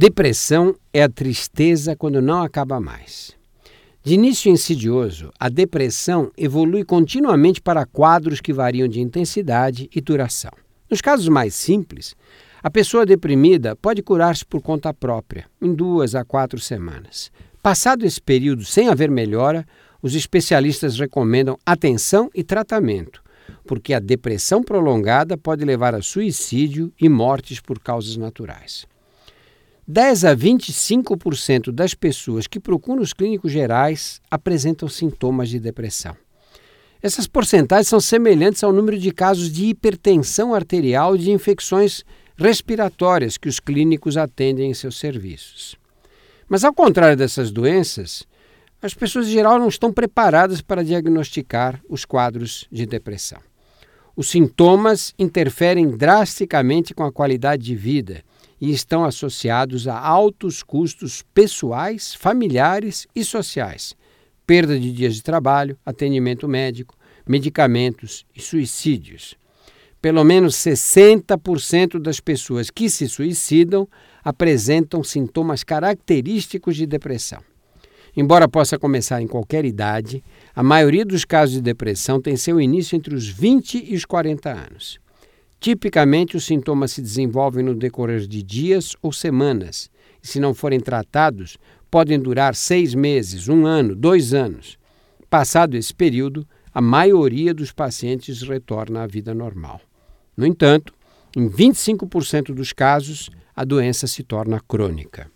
Depressão é a tristeza quando não acaba mais. De início insidioso, a depressão evolui continuamente para quadros que variam de intensidade e duração. Nos casos mais simples, a pessoa deprimida pode curar-se por conta própria, em duas a quatro semanas. Passado esse período sem haver melhora, os especialistas recomendam atenção e tratamento, porque a depressão prolongada pode levar a suicídio e mortes por causas naturais. 10 a 25% das pessoas que procuram os clínicos gerais apresentam sintomas de depressão. Essas porcentagens são semelhantes ao número de casos de hipertensão arterial e de infecções respiratórias que os clínicos atendem em seus serviços. Mas, ao contrário dessas doenças, as pessoas em geral não estão preparadas para diagnosticar os quadros de depressão. Os sintomas interferem drasticamente com a qualidade de vida e estão associados a altos custos pessoais, familiares e sociais, perda de dias de trabalho, atendimento médico, medicamentos e suicídios. Pelo menos 60% das pessoas que se suicidam apresentam sintomas característicos de depressão. Embora possa começar em qualquer idade, a maioria dos casos de depressão tem seu início entre os 20 e os 40 anos. Tipicamente, os sintomas se desenvolvem no decorrer de dias ou semanas, e, se não forem tratados, podem durar seis meses, um ano, dois anos. Passado esse período, a maioria dos pacientes retorna à vida normal. No entanto, em 25% dos casos, a doença se torna crônica.